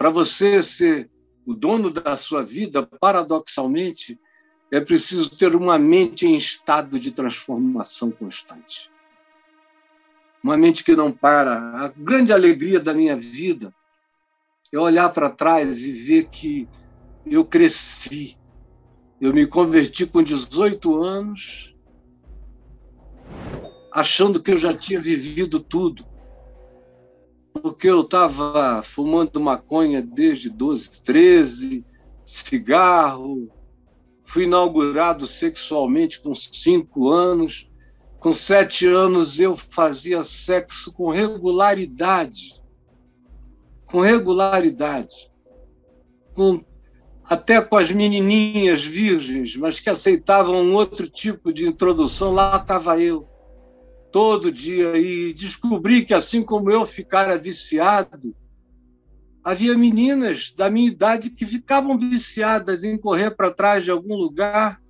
para você ser o dono da sua vida, paradoxalmente, é preciso ter uma mente em estado de transformação constante. Uma mente que não para. A grande alegria da minha vida é olhar para trás e ver que eu cresci. Eu me converti com 18 anos, achando que eu já tinha vivido tudo porque eu estava fumando maconha desde 12, 13, cigarro, fui inaugurado sexualmente com cinco anos. Com sete anos eu fazia sexo com regularidade. Com regularidade. Com, até com as menininhas virgens, mas que aceitavam um outro tipo de introdução, lá estava eu todo dia e descobri que, assim como eu ficara viciado, havia meninas da minha idade que ficavam viciadas em correr para trás de algum lugar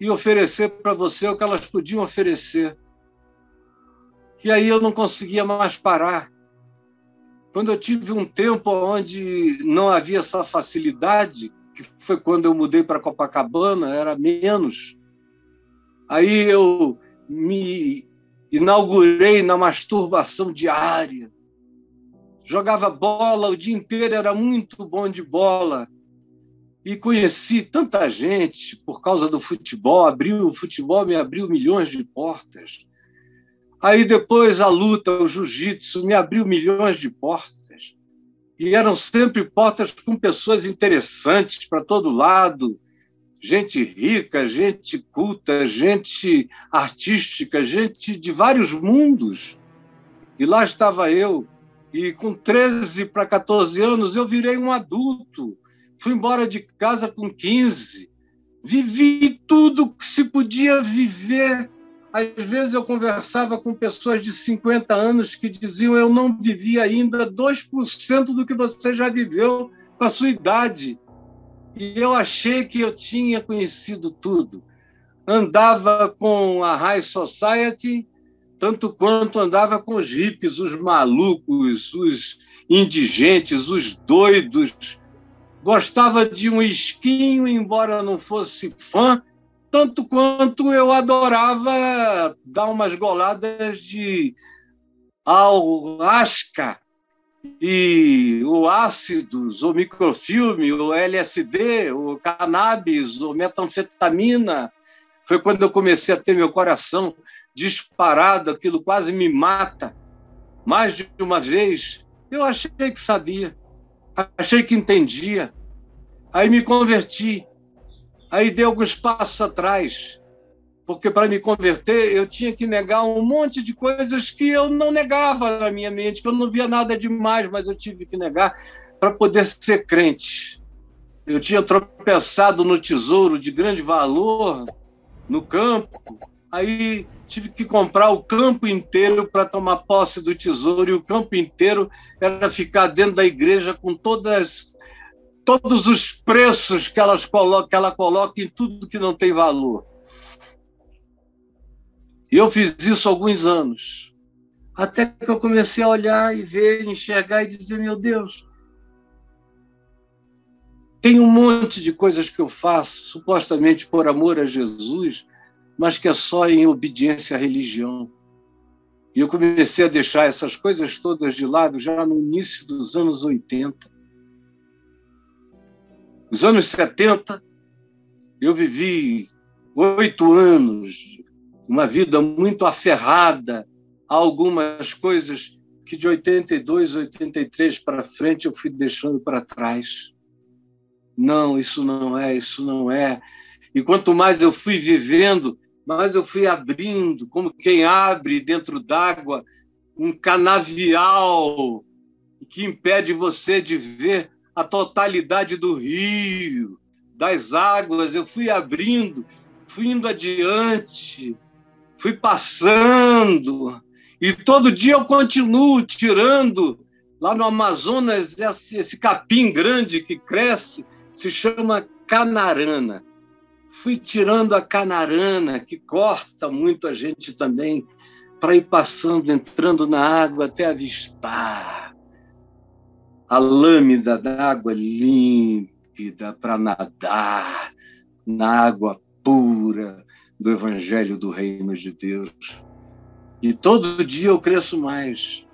e oferecer para você o que elas podiam oferecer. E aí eu não conseguia mais parar. Quando eu tive um tempo onde não havia essa facilidade, que foi quando eu mudei para Copacabana, era menos. Aí eu me inaugurei na masturbação diária. Jogava bola o dia inteiro, era muito bom de bola. E conheci tanta gente por causa do futebol, abriu o futebol me abriu milhões de portas. Aí depois a luta, o jiu-jitsu me abriu milhões de portas. E eram sempre portas com pessoas interessantes para todo lado, gente rica, gente culta, gente artística, gente de vários mundos. E lá estava eu, e com 13 para 14 anos eu virei um adulto. Fui embora de casa com 15. Vivi tudo que se podia viver. Às vezes eu conversava com pessoas de 50 anos que diziam: Eu não vivi ainda 2% do que você já viveu com a sua idade. E eu achei que eu tinha conhecido tudo. Andava com a High Society, tanto quanto andava com os hippies, os malucos, os indigentes, os doidos. Gostava de um esquinho, embora não fosse fã, tanto quanto eu adorava dar umas goladas de ayahuasca e o ácidos, o microfilme, o LSD, o cannabis, o metanfetamina, foi quando eu comecei a ter meu coração disparado, aquilo quase me mata. Mais de uma vez, eu achei que sabia, achei que entendia. Aí me converti, aí dei alguns passos atrás, porque para me converter eu tinha que negar um monte de coisas que eu não negava na minha mente, que eu não via nada demais, mas eu tive que negar para poder ser crente. Eu tinha tropeçado no tesouro de grande valor no campo, aí tive que comprar o campo inteiro para tomar posse do tesouro, e o campo inteiro era ficar dentro da igreja com todas todos os preços que, elas colocam, que ela coloca em tudo que não tem valor. Eu fiz isso há alguns anos. Até que eu comecei a olhar e ver, enxergar e dizer: meu Deus, tem um monte de coisas que eu faço, supostamente por amor a Jesus, mas que é só em obediência à religião. E eu comecei a deixar essas coisas todas de lado já no início dos anos 80. Nos anos 70, eu vivi oito anos uma vida muito aferrada a algumas coisas que de 82, 83 para frente eu fui deixando para trás. Não, isso não é, isso não é. E quanto mais eu fui vivendo, mais eu fui abrindo, como quem abre dentro d'água um canavial que impede você de ver a totalidade do rio, das águas. Eu fui abrindo, fui indo adiante, fui passando, e todo dia eu continuo tirando lá no Amazonas esse, esse capim grande que cresce, se chama canarana. Fui tirando a canarana, que corta muito a gente também, para ir passando, entrando na água até avistar. a lâmina d'água límpida para nadar na água pura do Evangelho do Reino de Deus. E todo dia eu cresço mais.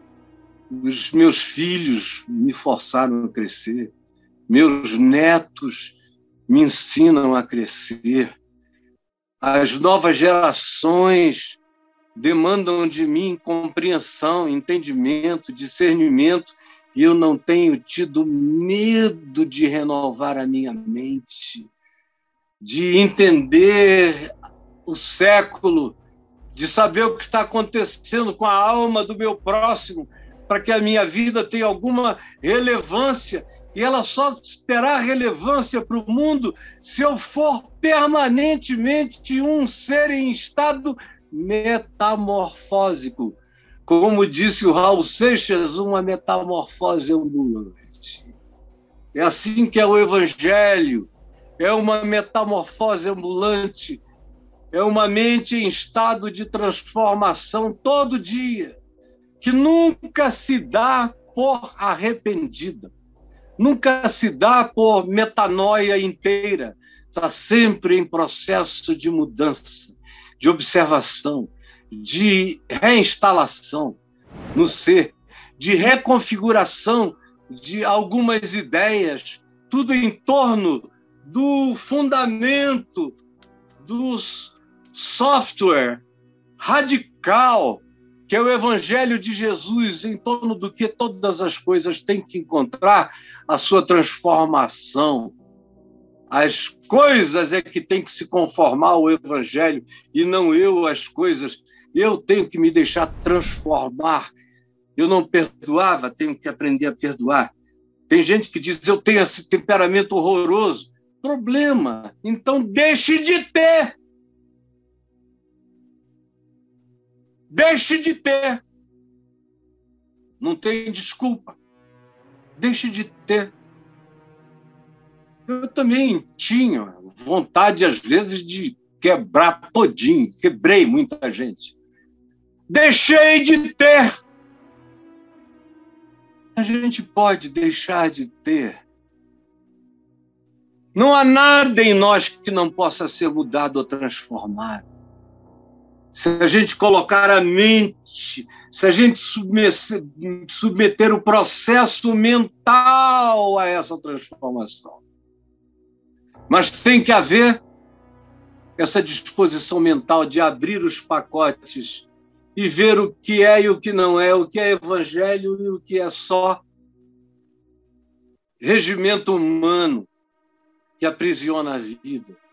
Os meus filhos me forçaram a crescer, meus netos me ensinam a crescer, as novas gerações demandam de mim compreensão, entendimento, discernimento, e eu não tenho tido medo de renovar a minha mente, de entender o século, de saber o que está acontecendo com a alma do meu próximo, para que a minha vida tenha alguma relevância. E ela só terá relevância para o mundo se eu for permanentemente um ser em estado metamorfósico. Como disse o Raul Seixas, uma metamorfose ambulante. É assim que é o Evangelho, é uma metamorfose ambulante, é uma mente em estado de transformação todo dia, que nunca se dá por arrependida, nunca se dá por metanoia inteira, está sempre em processo de mudança de observação, de reinstalação no ser, de reconfiguração de algumas ideias, tudo em torno do fundamento do software radical que é o Evangelho de Jesus, em torno do que todas as coisas têm que encontrar a sua transformação, as coisas é que tem que se conformar ao Evangelho e não eu as coisas. Eu tenho que me deixar transformar. Eu não perdoava, tenho que aprender a perdoar. Tem gente que diz: eu tenho esse temperamento horroroso. Problema. Então deixe de ter. Deixe de ter. Não tem desculpa. Deixe de ter. Eu também tinha vontade, às vezes, de quebrar todinho. Quebrei muita gente. Deixei de ter. A gente pode deixar de ter. Não há nada em nós que não possa ser mudado ou transformado. Se a gente colocar a mente, se a gente submeter, o processo mental a essa transformação. Mas tem que haver essa disposição mental de abrir os pacotes e ver o que é e o que não é, o que é evangelho e o que é só regimento humano que aprisiona a vida.